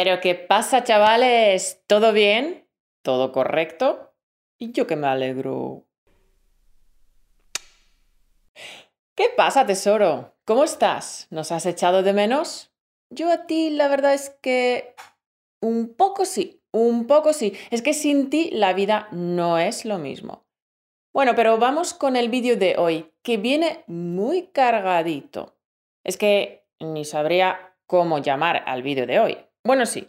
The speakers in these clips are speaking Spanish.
Pero ¿qué pasa, chavales? ¿Todo bien? ¿Todo correcto? Y yo que me alegro. ¿Qué pasa, tesoro? ¿Cómo estás? ¿Nos has echado de menos? Yo a ti, la verdad es que... Un poco sí, un poco sí. Es que sin ti la vida no es lo mismo. Bueno, pero vamos con el vídeo de hoy, que viene muy cargadito. Es que ni sabría cómo llamar al vídeo de hoy. Bueno, sí.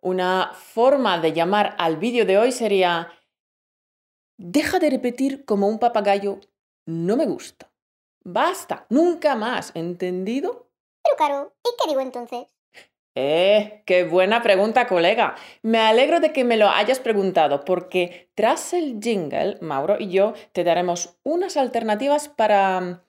Una forma de llamar al vídeo de hoy sería Deja de repetir como un papagayo, no me gusta. Basta, nunca más, ¿entendido? Pero Caro, ¿y qué digo entonces? Eh, qué buena pregunta, colega. Me alegro de que me lo hayas preguntado, porque tras el jingle, Mauro y yo te daremos unas alternativas para.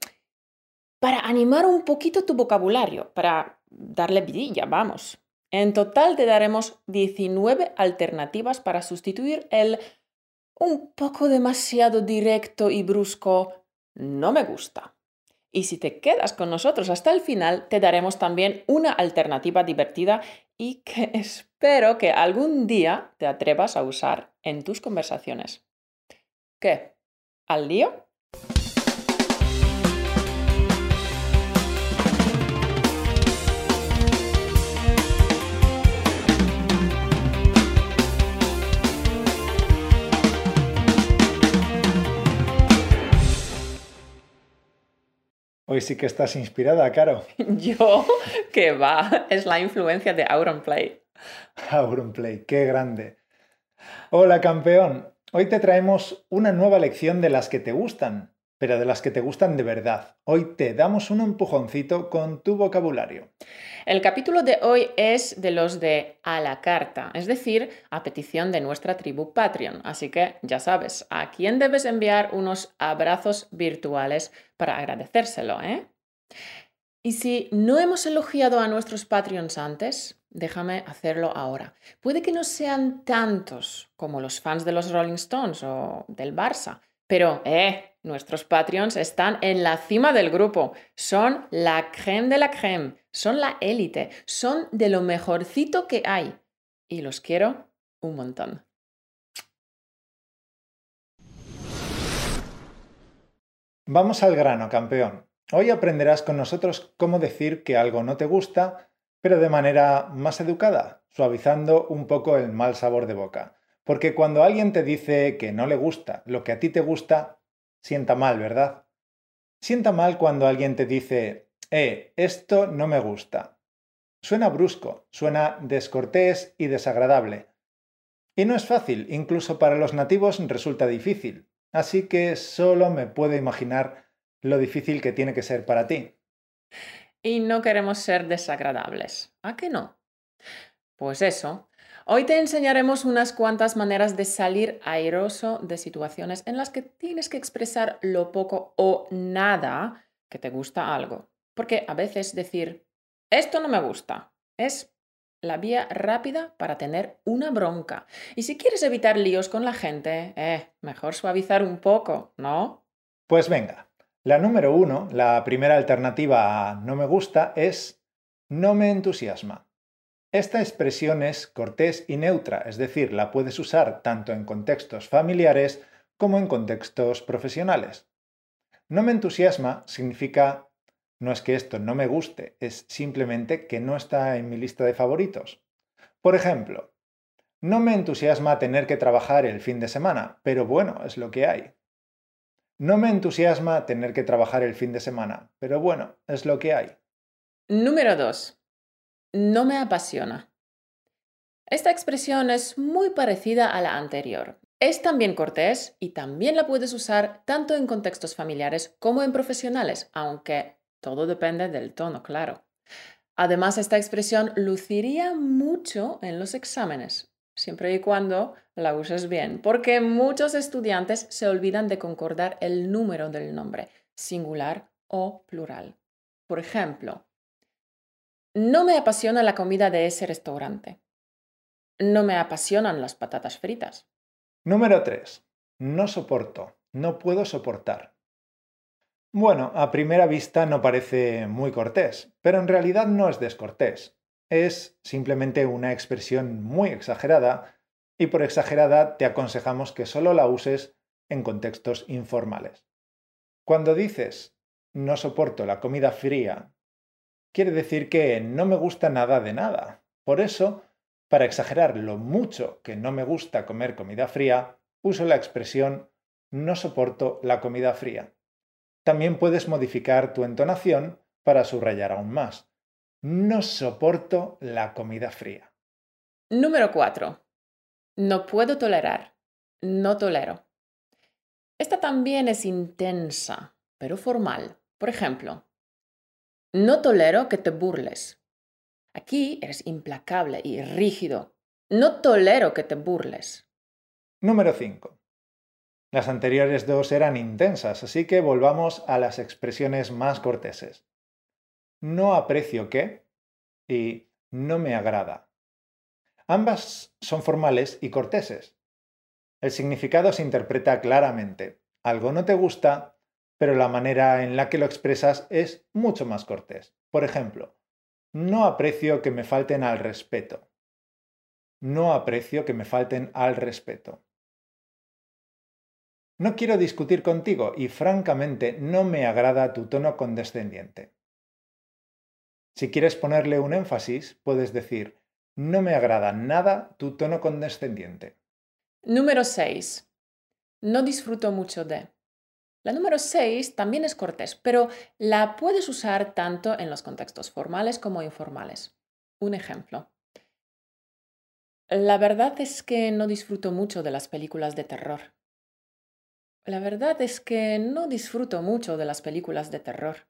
para animar un poquito tu vocabulario, para darle vidilla, vamos. En total te daremos 19 alternativas para sustituir el un poco demasiado directo y brusco no me gusta. Y si te quedas con nosotros hasta el final, te daremos también una alternativa divertida y que espero que algún día te atrevas a usar en tus conversaciones. ¿Qué? ¿Al lío? Hoy sí que estás inspirada, Caro. Yo, que va, es la influencia de Auronplay. Auronplay, qué grande. Hola, campeón. Hoy te traemos una nueva lección de las que te gustan, pero de las que te gustan de verdad. Hoy te damos un empujoncito con tu vocabulario. El capítulo de hoy es de los de a la carta, es decir, a petición de nuestra tribu Patreon. Así que ya sabes, a quién debes enviar unos abrazos virtuales para agradecérselo, ¿eh? Y si no hemos elogiado a nuestros Patreons antes, déjame hacerlo ahora. Puede que no sean tantos como los fans de los Rolling Stones o del Barça, pero, eh, nuestros Patreons están en la cima del grupo. Son la creme de la creme, son la élite, son de lo mejorcito que hay. Y los quiero un montón. Vamos al grano, campeón. Hoy aprenderás con nosotros cómo decir que algo no te gusta, pero de manera más educada, suavizando un poco el mal sabor de boca. Porque cuando alguien te dice que no le gusta lo que a ti te gusta, sienta mal, ¿verdad? Sienta mal cuando alguien te dice, eh, esto no me gusta. Suena brusco, suena descortés y desagradable. Y no es fácil, incluso para los nativos resulta difícil. Así que solo me puedo imaginar lo difícil que tiene que ser para ti. Y no queremos ser desagradables. ¿A qué no? Pues eso, Hoy te enseñaremos unas cuantas maneras de salir airoso de situaciones en las que tienes que expresar lo poco o nada que te gusta algo. Porque a veces decir, esto no me gusta, es la vía rápida para tener una bronca. Y si quieres evitar líos con la gente, eh, mejor suavizar un poco, ¿no? Pues venga, la número uno, la primera alternativa a no me gusta es no me entusiasma. Esta expresión es cortés y neutra, es decir, la puedes usar tanto en contextos familiares como en contextos profesionales. No me entusiasma significa no es que esto no me guste, es simplemente que no está en mi lista de favoritos. Por ejemplo, no me entusiasma tener que trabajar el fin de semana, pero bueno, es lo que hay. No me entusiasma tener que trabajar el fin de semana, pero bueno, es lo que hay. Número 2 no me apasiona. Esta expresión es muy parecida a la anterior. Es también cortés y también la puedes usar tanto en contextos familiares como en profesionales, aunque todo depende del tono, claro. Además, esta expresión luciría mucho en los exámenes, siempre y cuando la uses bien, porque muchos estudiantes se olvidan de concordar el número del nombre, singular o plural. Por ejemplo, no me apasiona la comida de ese restaurante. No me apasionan las patatas fritas. Número 3. No soporto. No puedo soportar. Bueno, a primera vista no parece muy cortés, pero en realidad no es descortés. es simplemente una expresión muy exagerada y por exagerada te aconsejamos que solo la uses en contextos informales. Cuando dices no soporto la comida fría, quiere decir que no me gusta nada de nada. Por eso, para exagerar lo mucho que no me gusta comer comida fría, uso la expresión no soporto la comida fría. También puedes modificar tu entonación para subrayar aún más. No soporto la comida fría. Número 4. No puedo tolerar. No tolero. Esta también es intensa, pero formal. Por ejemplo, no tolero que te burles. Aquí eres implacable y rígido. No tolero que te burles. Número 5. Las anteriores dos eran intensas, así que volvamos a las expresiones más corteses. No aprecio que y no me agrada. Ambas son formales y corteses. El significado se interpreta claramente. Algo no te gusta, pero la manera en la que lo expresas es mucho más cortés. Por ejemplo, no aprecio que me falten al respeto. No aprecio que me falten al respeto. No quiero discutir contigo y francamente no me agrada tu tono condescendiente. Si quieres ponerle un énfasis, puedes decir, no me agrada nada tu tono condescendiente. Número 6. No disfruto mucho de. La número 6 también es cortés, pero la puedes usar tanto en los contextos formales como informales. Un ejemplo. La verdad es que no disfruto mucho de las películas de terror. La verdad es que no disfruto mucho de las películas de terror.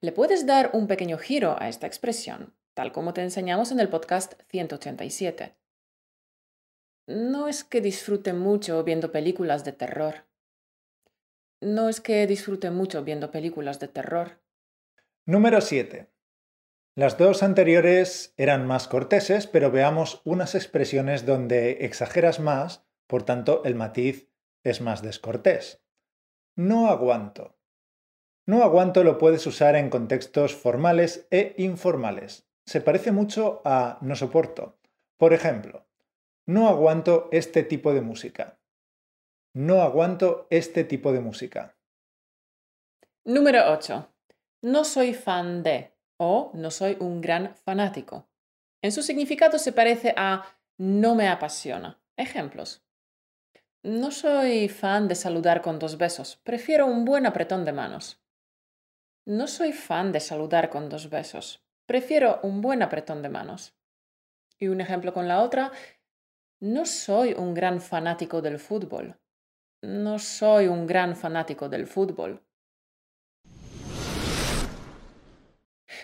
Le puedes dar un pequeño giro a esta expresión, tal como te enseñamos en el podcast 187. No es que disfrute mucho viendo películas de terror. No es que disfrute mucho viendo películas de terror. Número 7. Las dos anteriores eran más corteses, pero veamos unas expresiones donde exageras más, por tanto el matiz es más descortés. No aguanto. No aguanto lo puedes usar en contextos formales e informales. Se parece mucho a no soporto. Por ejemplo, no aguanto este tipo de música. No aguanto este tipo de música. Número 8. No soy fan de o no soy un gran fanático. En su significado se parece a no me apasiona. Ejemplos. No soy fan de saludar con dos besos, prefiero un buen apretón de manos. No soy fan de saludar con dos besos, prefiero un buen apretón de manos. Y un ejemplo con la otra, no soy un gran fanático del fútbol. No soy un gran fanático del fútbol.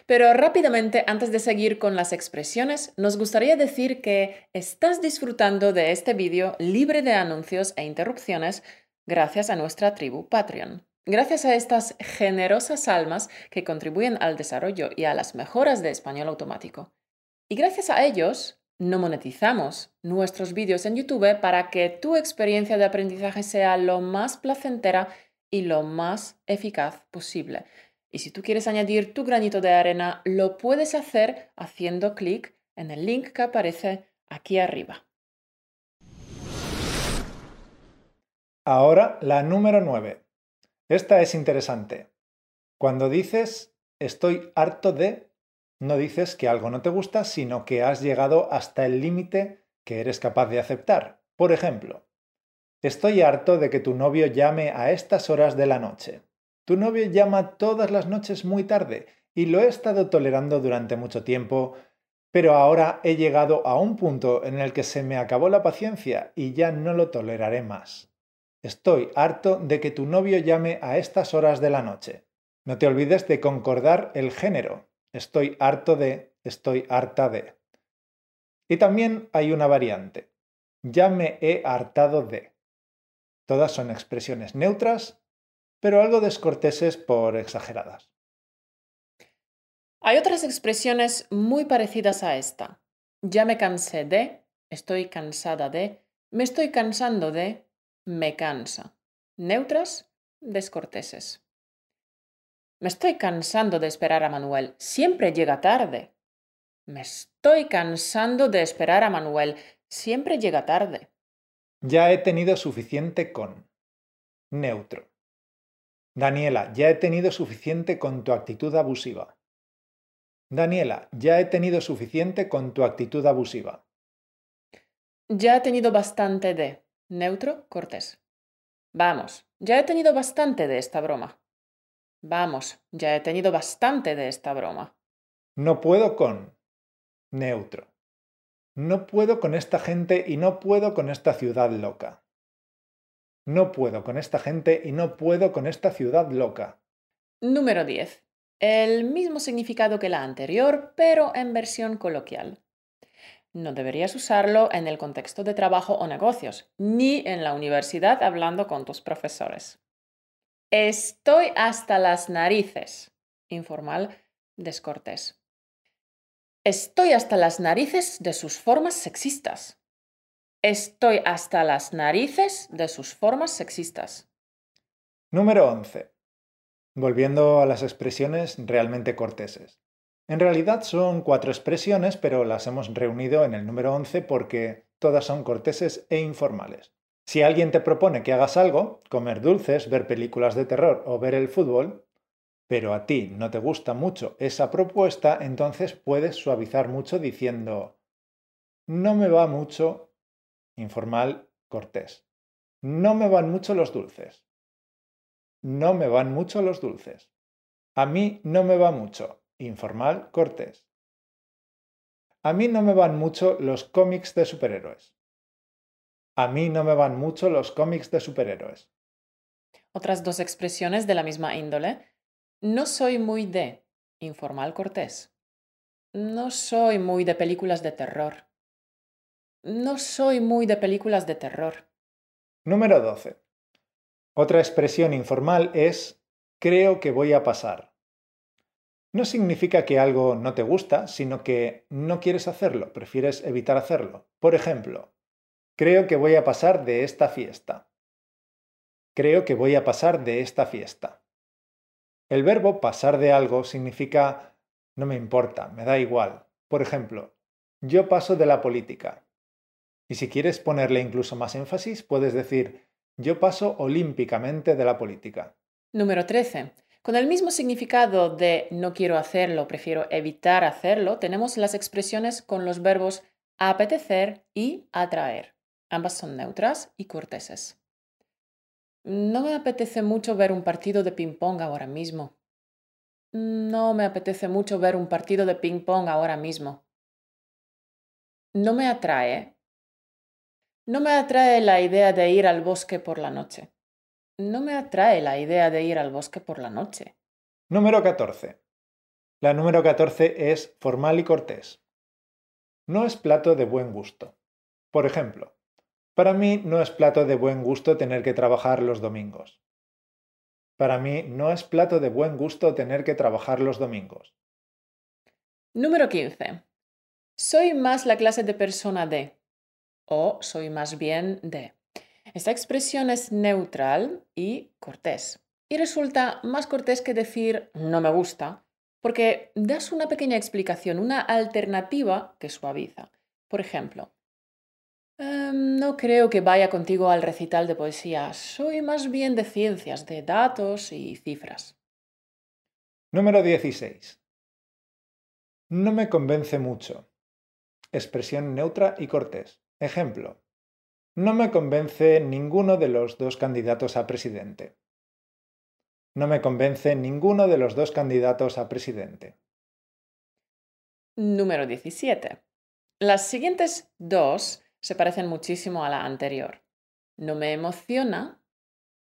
Pero rápidamente, antes de seguir con las expresiones, nos gustaría decir que estás disfrutando de este vídeo libre de anuncios e interrupciones gracias a nuestra tribu Patreon. Gracias a estas generosas almas que contribuyen al desarrollo y a las mejoras de español automático. Y gracias a ellos, no monetizamos nuestros vídeos en YouTube para que tu experiencia de aprendizaje sea lo más placentera y lo más eficaz posible. Y si tú quieres añadir tu granito de arena, lo puedes hacer haciendo clic en el link que aparece aquí arriba. Ahora la número 9. Esta es interesante. Cuando dices estoy harto de, no dices que algo no te gusta, sino que has llegado hasta el límite que eres capaz de aceptar. Por ejemplo, estoy harto de que tu novio llame a estas horas de la noche. Tu novio llama todas las noches muy tarde y lo he estado tolerando durante mucho tiempo, pero ahora he llegado a un punto en el que se me acabó la paciencia y ya no lo toleraré más. Estoy harto de que tu novio llame a estas horas de la noche. No te olvides de concordar el género. Estoy harto de, estoy harta de. Y también hay una variante. Ya me he hartado de. Todas son expresiones neutras pero algo descorteses por exageradas. Hay otras expresiones muy parecidas a esta. Ya me cansé de, estoy cansada de, me estoy cansando de, me cansa. Neutras, descorteses. Me estoy cansando de esperar a Manuel. Siempre llega tarde. Me estoy cansando de esperar a Manuel. Siempre llega tarde. Ya he tenido suficiente con. Neutro. Daniela, ya he tenido suficiente con tu actitud abusiva. Daniela, ya he tenido suficiente con tu actitud abusiva. Ya he tenido bastante de. Neutro, cortés. Vamos, ya he tenido bastante de esta broma. Vamos, ya he tenido bastante de esta broma. No puedo con. Neutro. No puedo con esta gente y no puedo con esta ciudad loca. No puedo con esta gente y no puedo con esta ciudad loca. Número 10. El mismo significado que la anterior, pero en versión coloquial. No deberías usarlo en el contexto de trabajo o negocios, ni en la universidad hablando con tus profesores. Estoy hasta las narices. Informal, descortés. Estoy hasta las narices de sus formas sexistas. Estoy hasta las narices de sus formas sexistas. Número 11. Volviendo a las expresiones realmente corteses. En realidad son cuatro expresiones, pero las hemos reunido en el número 11 porque todas son corteses e informales. Si alguien te propone que hagas algo, comer dulces, ver películas de terror o ver el fútbol, pero a ti no te gusta mucho esa propuesta, entonces puedes suavizar mucho diciendo no me va mucho, informal, cortés. No me van mucho los dulces. No me van mucho los dulces. A mí no me va mucho informal, cortés. A mí no me van mucho los cómics de superhéroes. A mí no me van mucho los cómics de superhéroes. Otras dos expresiones de la misma índole. No soy muy de informal cortés. No soy muy de películas de terror. No soy muy de películas de terror. Número 12. Otra expresión informal es creo que voy a pasar no significa que algo no te gusta, sino que no quieres hacerlo, prefieres evitar hacerlo. Por ejemplo, creo que voy a pasar de esta fiesta. Creo que voy a pasar de esta fiesta. El verbo pasar de algo significa no me importa, me da igual. Por ejemplo, yo paso de la política. Y si quieres ponerle incluso más énfasis, puedes decir yo paso olímpicamente de la política. Número 13. Con el mismo significado de no quiero hacerlo, prefiero evitar hacerlo, tenemos las expresiones con los verbos apetecer y atraer. Ambas son neutras y corteses. No me apetece mucho ver un partido de ping-pong ahora mismo. No me apetece mucho ver un partido de ping-pong ahora mismo. No me atrae. No me atrae la idea de ir al bosque por la noche. No me atrae la idea de ir al bosque por la noche. Número 14. La número 14 es formal y cortés. No es plato de buen gusto. Por ejemplo, para mí no es plato de buen gusto tener que trabajar los domingos. Para mí no es plato de buen gusto tener que trabajar los domingos. Número 15. Soy más la clase de persona de o soy más bien de. Esta expresión es neutral y cortés. Y resulta más cortés que decir no me gusta, porque das una pequeña explicación, una alternativa que suaviza. Por ejemplo, em, no creo que vaya contigo al recital de poesía, soy más bien de ciencias, de datos y cifras. Número 16. No me convence mucho. Expresión neutra y cortés. Ejemplo. No me convence ninguno de los dos candidatos a presidente. No me convence ninguno de los dos candidatos a presidente. Número 17. Las siguientes dos se parecen muchísimo a la anterior. No me emociona.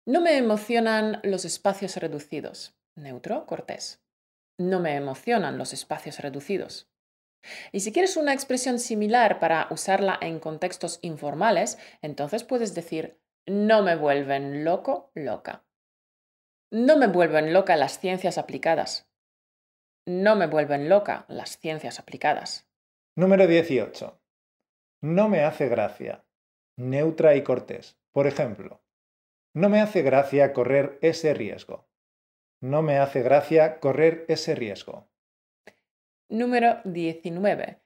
No me emocionan los espacios reducidos. Neutro, cortés. No me emocionan los espacios reducidos. Y si quieres una expresión similar para usarla en contextos informales, entonces puedes decir no me vuelven loco, loca. No me vuelven loca las ciencias aplicadas. No me vuelven loca las ciencias aplicadas. Número 18. No me hace gracia. Neutra y cortés. Por ejemplo, no me hace gracia correr ese riesgo. No me hace gracia correr ese riesgo. número 19.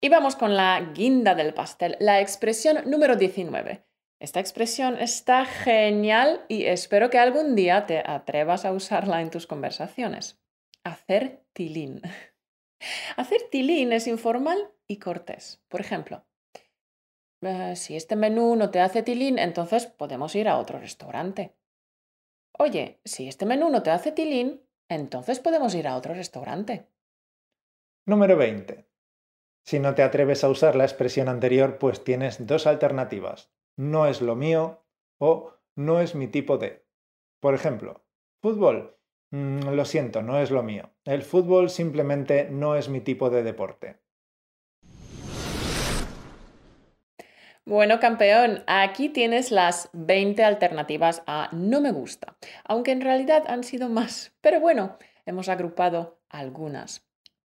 Y vamos con la guinda del pastel, la expresión número 19. Esta expresión está genial y espero que algún día te atrevas a usarla en tus conversaciones. Hacer tilín. Hacer tilín es informal y cortés. Por ejemplo, eh, si este menú no te hace tilín, entonces podemos ir a otro restaurante. Oye, si este menú no te hace tilín, entonces podemos ir a otro restaurante. Número 20. Si no te atreves a usar la expresión anterior, pues tienes dos alternativas. No es lo mío o no es mi tipo de. Por ejemplo, fútbol. Mm, lo siento, no es lo mío. El fútbol simplemente no es mi tipo de deporte. Bueno, campeón, aquí tienes las 20 alternativas a no me gusta, aunque en realidad han sido más. Pero bueno, hemos agrupado algunas.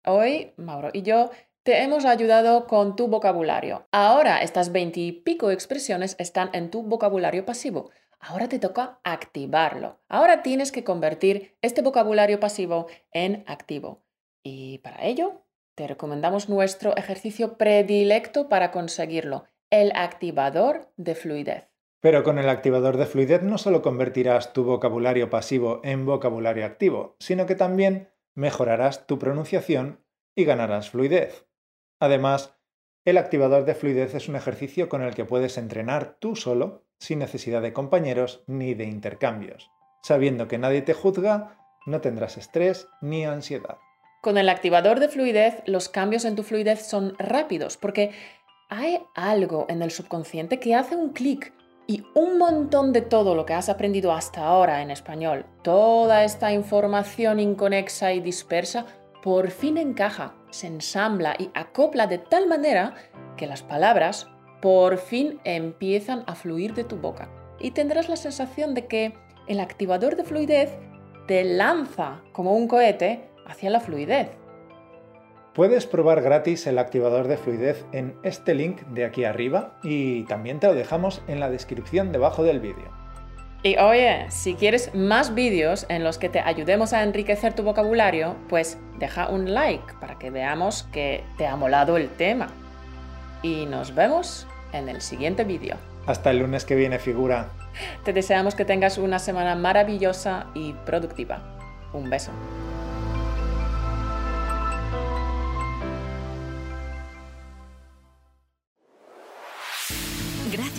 Hoy, Mauro y yo te hemos ayudado con tu vocabulario. Ahora estas 20 y pico expresiones están en tu vocabulario pasivo. Ahora te toca activarlo. Ahora tienes que convertir este vocabulario pasivo en activo. Y para ello, te recomendamos nuestro ejercicio predilecto para conseguirlo el activador de fluidez. Pero con el activador de fluidez no solo convertirás tu vocabulario pasivo en vocabulario activo, sino que también mejorarás tu pronunciación y ganarás fluidez. Además, el activador de fluidez es un ejercicio con el que puedes entrenar tú solo, sin necesidad de compañeros ni de intercambios. Sabiendo que nadie te juzga, no tendrás estrés ni ansiedad. Con el activador de fluidez, los cambios en tu fluidez son rápidos porque hay algo en el subconsciente que hace un clic y un montón de todo lo que has aprendido hasta ahora en español, toda esta información inconexa y dispersa, por fin encaja, se ensambla y acopla de tal manera que las palabras por fin empiezan a fluir de tu boca. Y tendrás la sensación de que el activador de fluidez te lanza como un cohete hacia la fluidez. Puedes probar gratis el activador de fluidez en este link de aquí arriba y también te lo dejamos en la descripción debajo del vídeo. Y oye, si quieres más vídeos en los que te ayudemos a enriquecer tu vocabulario, pues deja un like para que veamos que te ha molado el tema. Y nos vemos en el siguiente vídeo. Hasta el lunes que viene, figura. Te deseamos que tengas una semana maravillosa y productiva. Un beso.